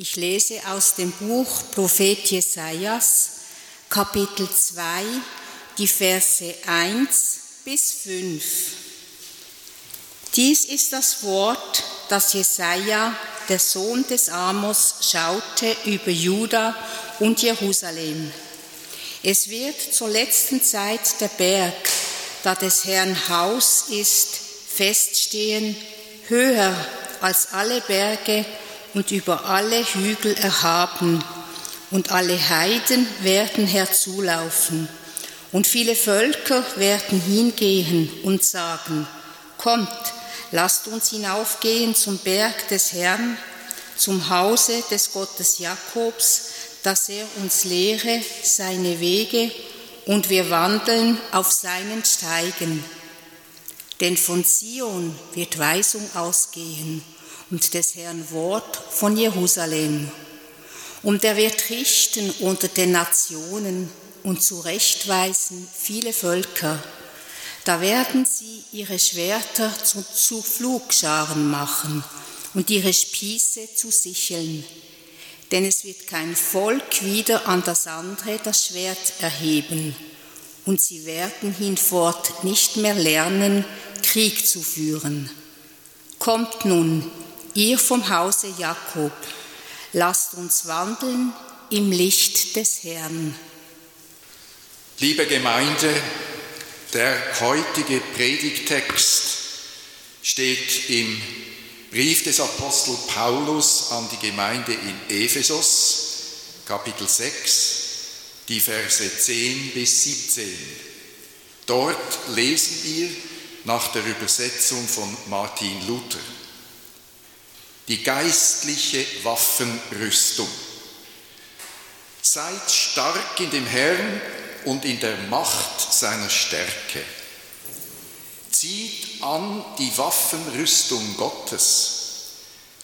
Ich lese aus dem Buch Prophet Jesajas, Kapitel 2, die Verse 1 bis 5. Dies ist das Wort, das Jesaja, der Sohn des Amos, schaute über Juda und Jerusalem. Es wird zur letzten Zeit der Berg, da des Herrn Haus ist, feststehen, höher als alle Berge und über alle Hügel erhaben, und alle Heiden werden herzulaufen, und viele Völker werden hingehen und sagen, Kommt, lasst uns hinaufgehen zum Berg des Herrn, zum Hause des Gottes Jakobs, dass er uns lehre seine Wege und wir wandeln auf seinen Steigen. Denn von Zion wird Weisung ausgehen und des Herrn Wort von Jerusalem. Und er wird richten unter den Nationen und zurechtweisen viele Völker. Da werden sie ihre Schwerter zu, zu Flugscharen machen und ihre Spieße zu Sicheln. Denn es wird kein Volk wieder an das andere das Schwert erheben, und sie werden hinfort nicht mehr lernen, Krieg zu führen. Kommt nun, ihr vom Hause Jakob, lasst uns wandeln im Licht des Herrn. Liebe Gemeinde, der heutige Predigtext steht im Brief des Apostel Paulus an die Gemeinde in Ephesus, Kapitel 6, die Verse 10 bis 17. Dort lesen wir nach der Übersetzung von Martin Luther die geistliche Waffenrüstung. Seid stark in dem Herrn und in der Macht seiner Stärke. Zieht an die Waffenrüstung Gottes,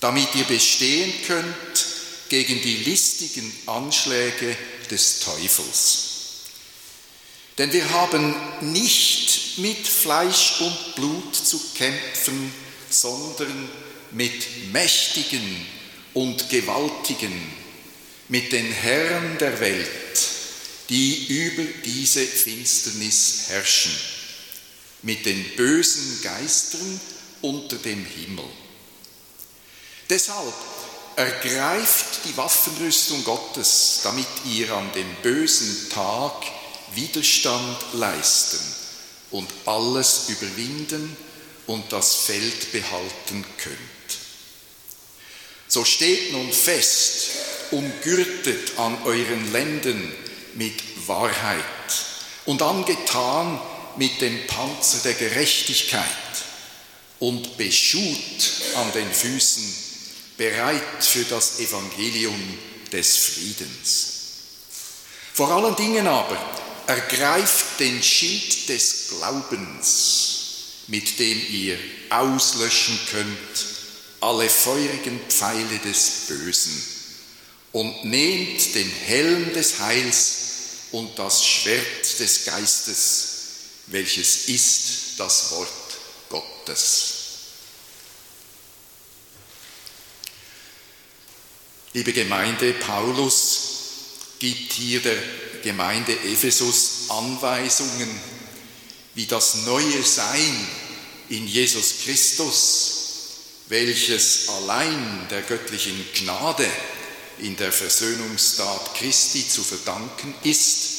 damit ihr bestehen könnt gegen die listigen Anschläge des Teufels. Denn wir haben nicht mit Fleisch und Blut zu kämpfen, sondern mit Mächtigen und Gewaltigen, mit den Herren der Welt, die über diese Finsternis herrschen, mit den bösen Geistern unter dem Himmel. Deshalb ergreift die Waffenrüstung Gottes, damit ihr an dem bösen Tag Widerstand leisten und alles überwinden und das Feld behalten könnt. So steht nun fest, umgürtet an euren Lenden mit Wahrheit und angetan mit dem Panzer der Gerechtigkeit und beschut an den Füßen, bereit für das Evangelium des Friedens. Vor allen Dingen aber ergreift den Schild des Glaubens, mit dem ihr auslöschen könnt alle feurigen Pfeile des Bösen und nehmt den Helm des Heils und das Schwert des Geistes, welches ist das Wort Gottes. Liebe Gemeinde, Paulus gibt hier der Gemeinde Ephesus Anweisungen, wie das neue Sein in Jesus Christus welches allein der göttlichen Gnade in der Versöhnungstat Christi zu verdanken ist,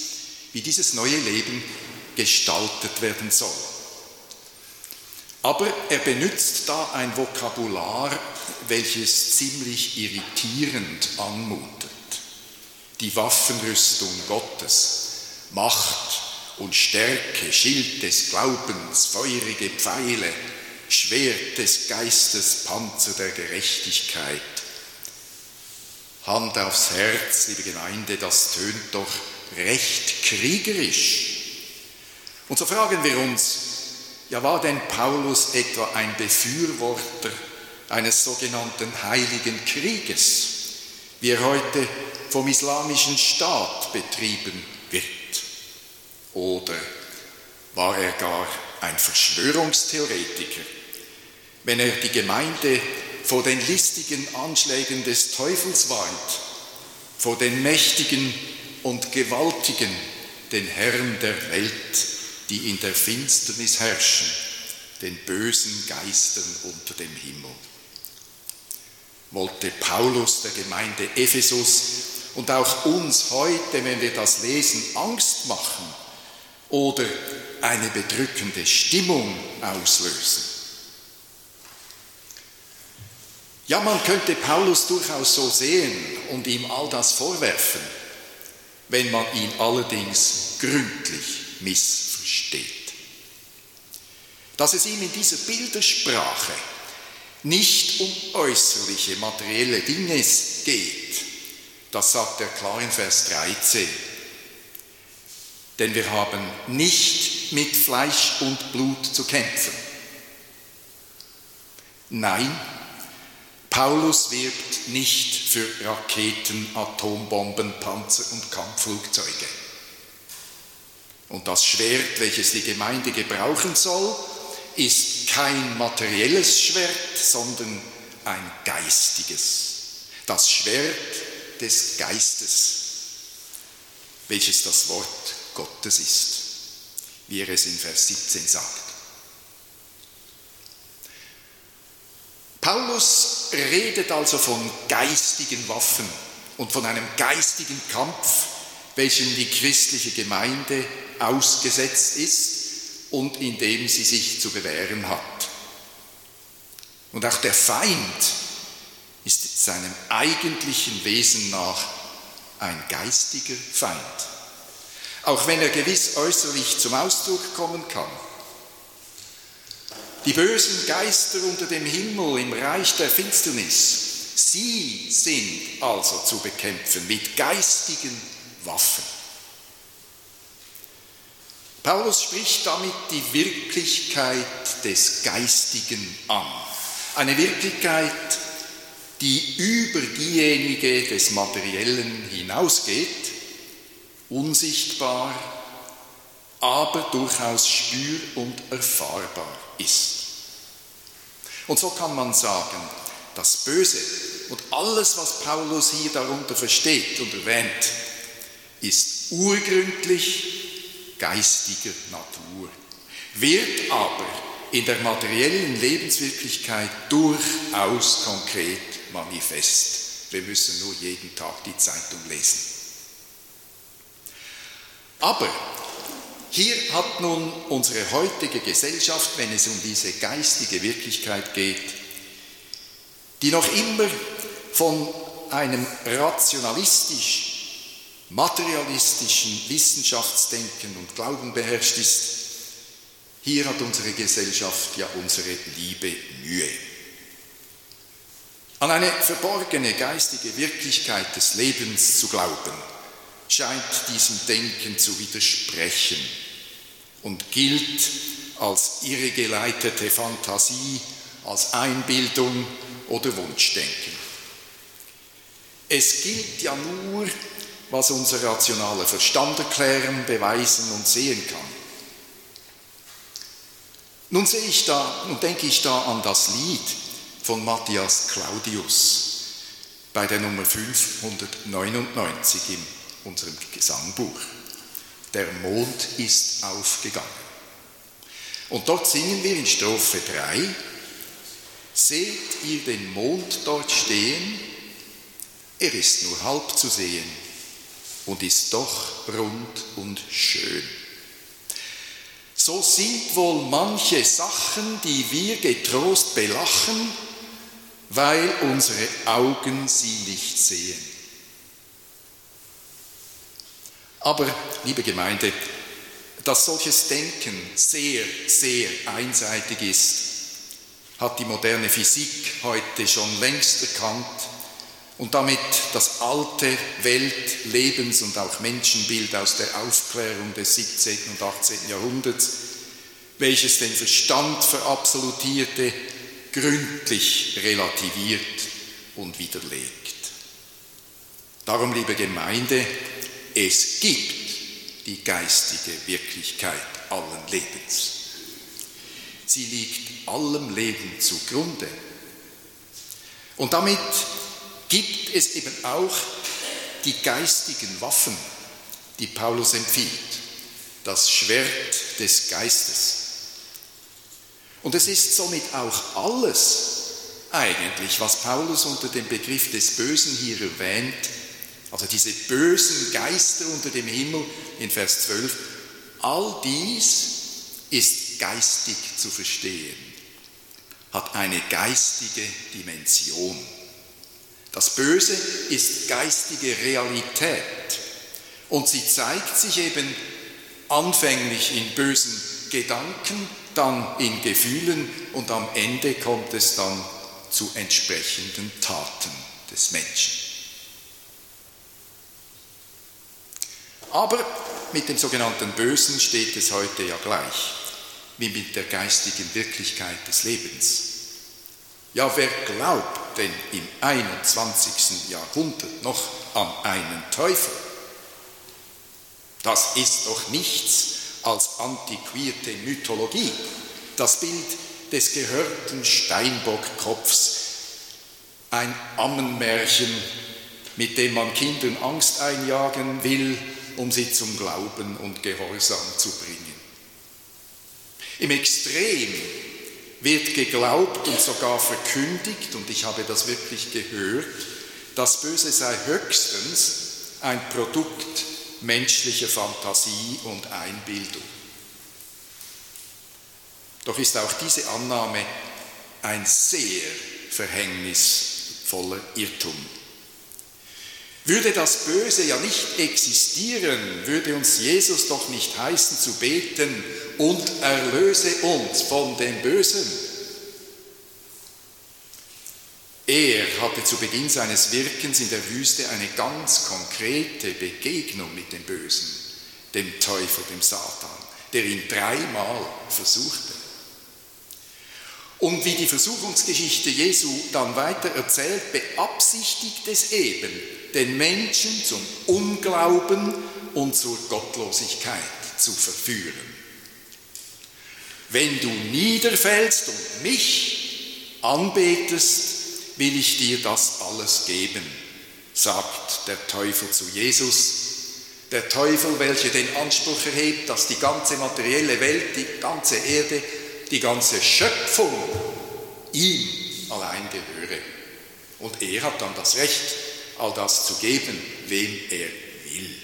wie dieses neue Leben gestaltet werden soll. Aber er benutzt da ein Vokabular, welches ziemlich irritierend anmutet. Die Waffenrüstung Gottes, Macht und Stärke, Schild des Glaubens, feurige Pfeile, Schwert des Geistes, Panzer der Gerechtigkeit. Hand aufs Herz, liebe Gemeinde, das tönt doch recht kriegerisch. Und so fragen wir uns, ja war denn Paulus etwa ein Befürworter eines sogenannten heiligen Krieges, wie er heute vom islamischen Staat betrieben wird? Oder war er gar ein Verschwörungstheoretiker, wenn er die Gemeinde vor den listigen Anschlägen des Teufels warnt, vor den Mächtigen und Gewaltigen, den Herren der Welt, die in der Finsternis herrschen, den bösen Geistern unter dem Himmel. Wollte Paulus der Gemeinde Ephesus und auch uns heute, wenn wir das lesen, Angst machen oder eine bedrückende Stimmung auslösen? Ja, man könnte Paulus durchaus so sehen und ihm all das vorwerfen, wenn man ihn allerdings gründlich missversteht. Dass es ihm in dieser Bildersprache nicht um äußerliche materielle Dinge geht, das sagt er klar in Vers 13. Denn wir haben nicht mit Fleisch und Blut zu kämpfen. Nein, Paulus wirbt nicht für Raketen, Atombomben, Panzer und Kampfflugzeuge. Und das Schwert, welches die Gemeinde gebrauchen soll, ist kein materielles Schwert, sondern ein geistiges. Das Schwert des Geistes, welches das Wort Gottes ist, wie er es in Vers 17 sagt. Paulus redet also von geistigen Waffen und von einem geistigen Kampf, welchem die christliche Gemeinde ausgesetzt ist und in dem sie sich zu bewähren hat. Und auch der Feind ist seinem eigentlichen Wesen nach ein geistiger Feind. Auch wenn er gewiss äußerlich zum Ausdruck kommen kann. Die bösen Geister unter dem Himmel im Reich der Finsternis, sie sind also zu bekämpfen mit geistigen Waffen. Paulus spricht damit die Wirklichkeit des Geistigen an. Eine Wirklichkeit, die über diejenige des Materiellen hinausgeht, unsichtbar, aber durchaus spür- und erfahrbar ist. Und so kann man sagen, das Böse und alles, was Paulus hier darunter versteht und erwähnt, ist urgründlich geistiger Natur, wird aber in der materiellen Lebenswirklichkeit durchaus konkret manifest. Wir müssen nur jeden Tag die Zeitung lesen. Aber hier hat nun unsere heutige Gesellschaft, wenn es um diese geistige Wirklichkeit geht, die noch immer von einem rationalistisch, materialistischen Wissenschaftsdenken und Glauben beherrscht ist, hier hat unsere Gesellschaft ja unsere liebe Mühe. An eine verborgene geistige Wirklichkeit des Lebens zu glauben, scheint diesem Denken zu widersprechen und gilt als irregeleitete Fantasie, als Einbildung oder Wunschdenken. Es gilt ja nur, was unser rationaler Verstand erklären, beweisen und sehen kann. Nun sehe ich da, nun denke ich da an das Lied von Matthias Claudius bei der Nummer 599 in unserem Gesangbuch der Mond ist aufgegangen. Und dort singen wir in Strophe 3, seht ihr den Mond dort stehen, er ist nur halb zu sehen und ist doch rund und schön. So sind wohl manche Sachen, die wir getrost belachen, weil unsere Augen sie nicht sehen. Aber, liebe Gemeinde, dass solches Denken sehr, sehr einseitig ist, hat die moderne Physik heute schon längst erkannt und damit das alte Welt-, Lebens- und auch Menschenbild aus der Aufklärung des 17. und 18. Jahrhunderts, welches den Verstand verabsolutierte, gründlich relativiert und widerlegt. Darum, liebe Gemeinde, es gibt die geistige Wirklichkeit allen Lebens. Sie liegt allem Leben zugrunde. Und damit gibt es eben auch die geistigen Waffen, die Paulus empfiehlt, das Schwert des Geistes. Und es ist somit auch alles eigentlich, was Paulus unter dem Begriff des Bösen hier erwähnt, also diese bösen Geister unter dem Himmel in Vers 12, all dies ist geistig zu verstehen, hat eine geistige Dimension. Das Böse ist geistige Realität und sie zeigt sich eben anfänglich in bösen Gedanken, dann in Gefühlen und am Ende kommt es dann zu entsprechenden Taten des Menschen. Aber mit dem sogenannten Bösen steht es heute ja gleich wie mit der geistigen Wirklichkeit des Lebens. Ja, wer glaubt denn im 21. Jahrhundert noch an einen Teufel? Das ist doch nichts als antiquierte Mythologie. Das Bild des gehörten Steinbockkopfs, ein Ammenmärchen, mit dem man Kindern Angst einjagen will, um sie zum Glauben und Gehorsam zu bringen. Im Extrem wird geglaubt und sogar verkündigt, und ich habe das wirklich gehört, das Böse sei höchstens ein Produkt menschlicher Fantasie und Einbildung. Doch ist auch diese Annahme ein sehr verhängnisvoller Irrtum. Würde das Böse ja nicht existieren, würde uns Jesus doch nicht heißen zu beten und erlöse uns von dem Bösen. Er hatte zu Beginn seines Wirkens in der Wüste eine ganz konkrete Begegnung mit dem Bösen, dem Teufel, dem Satan, der ihn dreimal versuchte. Und wie die Versuchungsgeschichte Jesu dann weiter erzählt, beabsichtigt es eben, den Menschen zum Unglauben und zur Gottlosigkeit zu verführen. Wenn du niederfällst und mich anbetest, will ich dir das alles geben, sagt der Teufel zu Jesus. Der Teufel, welcher den Anspruch erhebt, dass die ganze materielle Welt, die ganze Erde die ganze Schöpfung ihm allein gehöre. Und er hat dann das Recht, all das zu geben, wem er will.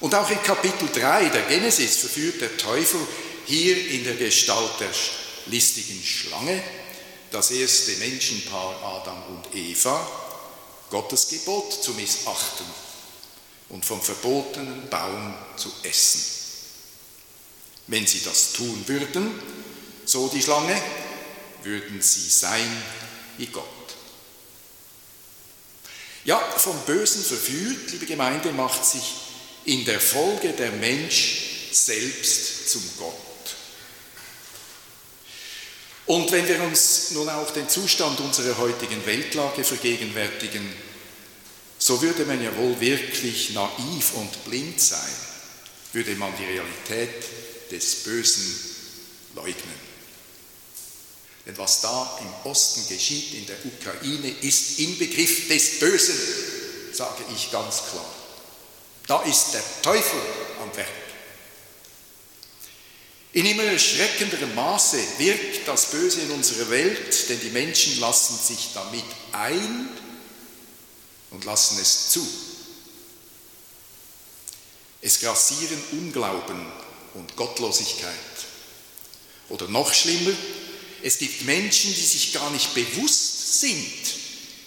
Und auch in Kapitel 3 der Genesis verführt der Teufel hier in der Gestalt der listigen Schlange das erste Menschenpaar Adam und Eva, Gottes Gebot zu missachten und vom verbotenen Baum zu essen. Wenn sie das tun würden, so die Schlange, würden sie sein wie Gott. Ja, vom Bösen verführt, liebe Gemeinde, macht sich in der Folge der Mensch selbst zum Gott. Und wenn wir uns nun auch den Zustand unserer heutigen Weltlage vergegenwärtigen, so würde man ja wohl wirklich naiv und blind sein, würde man die Realität des Bösen leugnen. Denn was da im Osten geschieht, in der Ukraine, ist Inbegriff des Bösen, sage ich ganz klar. Da ist der Teufel am Werk. In immer erschreckenderem Maße wirkt das Böse in unserer Welt, denn die Menschen lassen sich damit ein und lassen es zu. Es grassieren Unglauben und Gottlosigkeit. Oder noch schlimmer, es gibt Menschen, die sich gar nicht bewusst sind,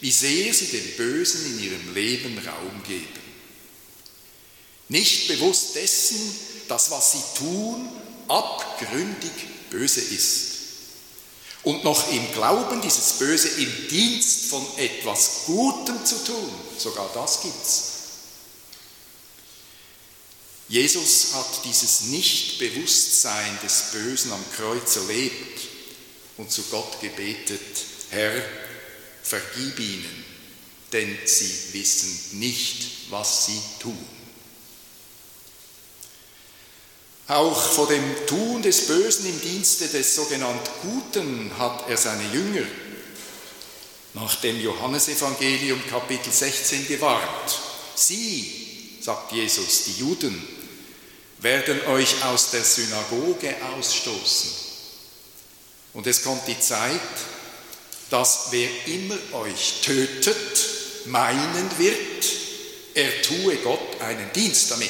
wie sehr sie dem Bösen in ihrem Leben Raum geben. Nicht bewusst dessen, dass was sie tun, abgründig böse ist. Und noch im Glauben, dieses Böse im Dienst von etwas Gutem zu tun, sogar das gibt's. Jesus hat dieses Nichtbewusstsein des Bösen am Kreuz erlebt und zu Gott gebetet, Herr, vergib ihnen, denn sie wissen nicht, was sie tun. Auch vor dem Tun des Bösen im Dienste des sogenannten Guten hat er seine Jünger nach dem Johannesevangelium Kapitel 16 gewarnt. Sie, sagt Jesus, die Juden, werden euch aus der Synagoge ausstoßen. Und es kommt die Zeit, dass wer immer euch tötet, meinen wird, er tue Gott einen Dienst damit.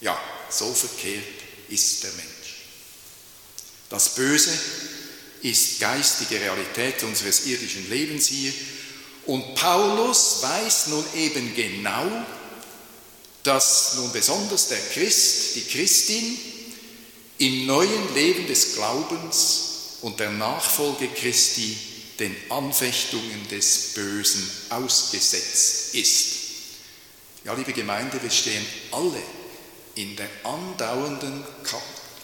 Ja, so verkehrt ist der Mensch. Das Böse ist geistige Realität unseres irdischen Lebens hier. Und Paulus weiß nun eben genau, dass nun besonders der Christ, die Christin, im neuen Leben des Glaubens und der Nachfolge Christi den Anfechtungen des Bösen ausgesetzt ist. Ja, liebe Gemeinde, wir stehen alle in der andauernden,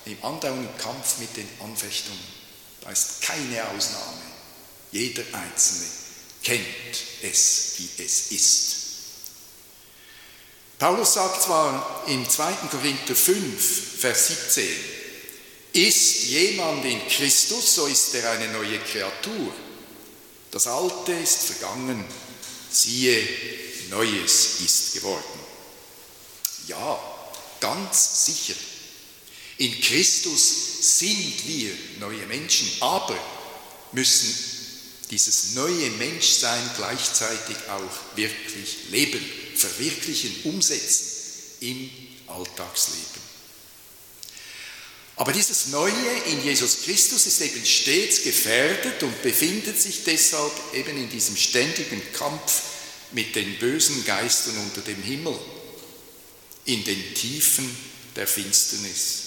im andauernden Kampf mit den Anfechtungen. Da ist keine Ausnahme. Jeder Einzelne kennt es, wie es ist. Paulus sagt zwar im 2. Korinther 5, Vers 17, ist jemand in Christus, so ist er eine neue Kreatur. Das Alte ist vergangen, siehe, Neues ist geworden. Ja, ganz sicher. In Christus sind wir neue Menschen, aber müssen dieses neue Menschsein gleichzeitig auch wirklich leben, verwirklichen, umsetzen im Alltagsleben. Aber dieses Neue in Jesus Christus ist eben stets gefährdet und befindet sich deshalb eben in diesem ständigen Kampf mit den bösen Geistern unter dem Himmel, in den Tiefen der Finsternis.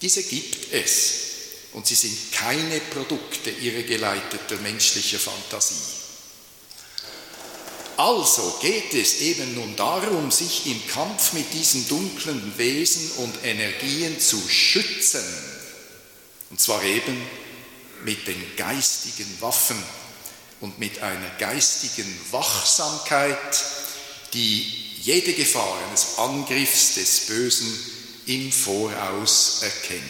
Diese gibt es und sie sind keine Produkte irregeleiteter menschlicher Fantasie. Also geht es eben nun darum, sich im Kampf mit diesen dunklen Wesen und Energien zu schützen. Und zwar eben mit den geistigen Waffen und mit einer geistigen Wachsamkeit, die jede Gefahr eines Angriffs des Bösen im Voraus erkennt.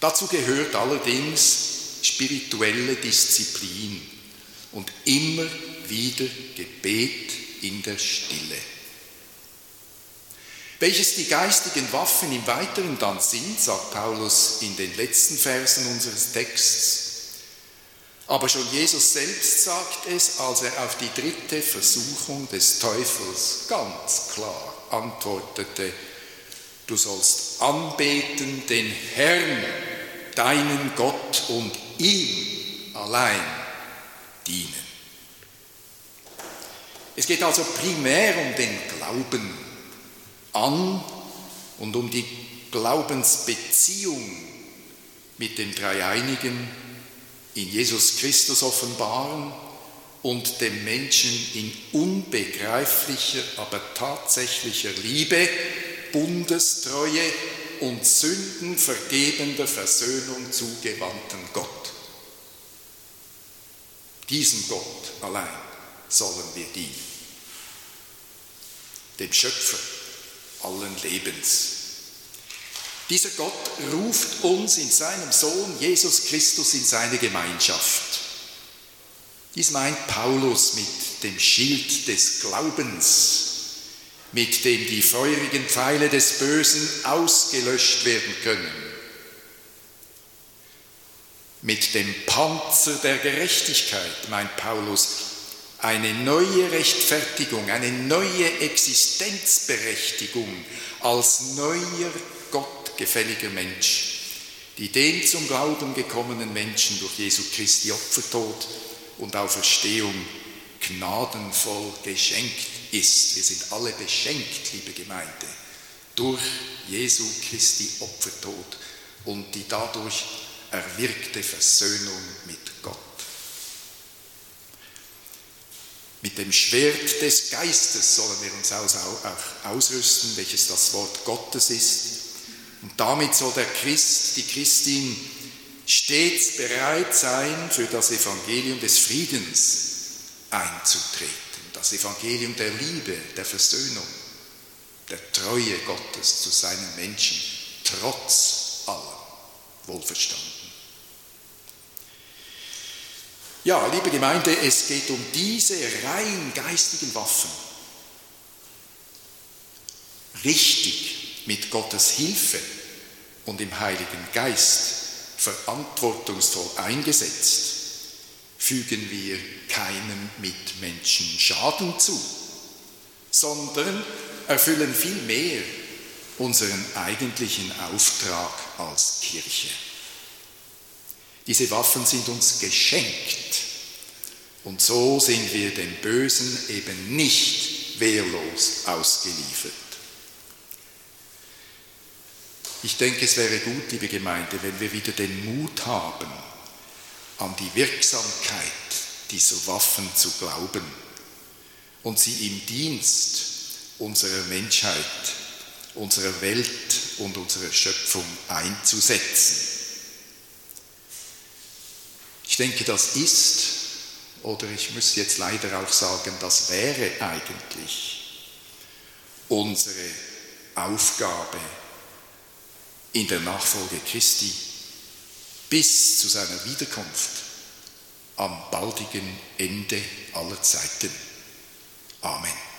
Dazu gehört allerdings spirituelle Disziplin und immer wieder Gebet in der Stille. Welches die geistigen Waffen im Weiteren dann sind, sagt Paulus in den letzten Versen unseres Texts. Aber schon Jesus selbst sagt es, als er auf die dritte Versuchung des Teufels ganz klar antwortete, du sollst anbeten den Herrn, deinen Gott und ihm allein dienen. Es geht also primär um den Glauben an und um die Glaubensbeziehung mit dem Dreieinigen in Jesus Christus offenbaren und dem Menschen in unbegreiflicher, aber tatsächlicher Liebe, Bundestreue und sündenvergebender Versöhnung zugewandten Gott. Diesem Gott allein sollen wir dienen. Dem Schöpfer allen Lebens. Dieser Gott ruft uns in seinem Sohn Jesus Christus in seine Gemeinschaft. Dies meint Paulus mit dem Schild des Glaubens, mit dem die feurigen Pfeile des Bösen ausgelöscht werden können mit dem Panzer der Gerechtigkeit, meint Paulus, eine neue Rechtfertigung, eine neue Existenzberechtigung als neuer gottgefälliger Mensch, die dem zum Glauben gekommenen Menschen durch Jesu Christi Opfertod und Auferstehung gnadenvoll geschenkt ist. Wir sind alle beschenkt, liebe Gemeinde, durch Jesu Christi Opfertod und die dadurch erwirkte Versöhnung mit Gott. Mit dem Schwert des Geistes sollen wir uns auch ausrüsten, welches das Wort Gottes ist. Und damit soll der Christ, die Christin stets bereit sein, für das Evangelium des Friedens einzutreten. Das Evangelium der Liebe, der Versöhnung, der Treue Gottes zu seinen Menschen, trotz allem Wohlverstanden. Ja, liebe Gemeinde, es geht um diese rein geistigen Waffen. Richtig mit Gottes Hilfe und im Heiligen Geist verantwortungsvoll eingesetzt, fügen wir keinem Mitmenschen Schaden zu, sondern erfüllen vielmehr unseren eigentlichen Auftrag als Kirche. Diese Waffen sind uns geschenkt und so sind wir dem Bösen eben nicht wehrlos ausgeliefert. Ich denke, es wäre gut, liebe Gemeinde, wenn wir wieder den Mut haben, an die Wirksamkeit dieser Waffen zu glauben und sie im Dienst unserer Menschheit, unserer Welt und unserer Schöpfung einzusetzen. Ich denke, das ist, oder ich muss jetzt leider auch sagen, das wäre eigentlich unsere Aufgabe in der Nachfolge Christi bis zu seiner Wiederkunft am baldigen Ende aller Zeiten. Amen.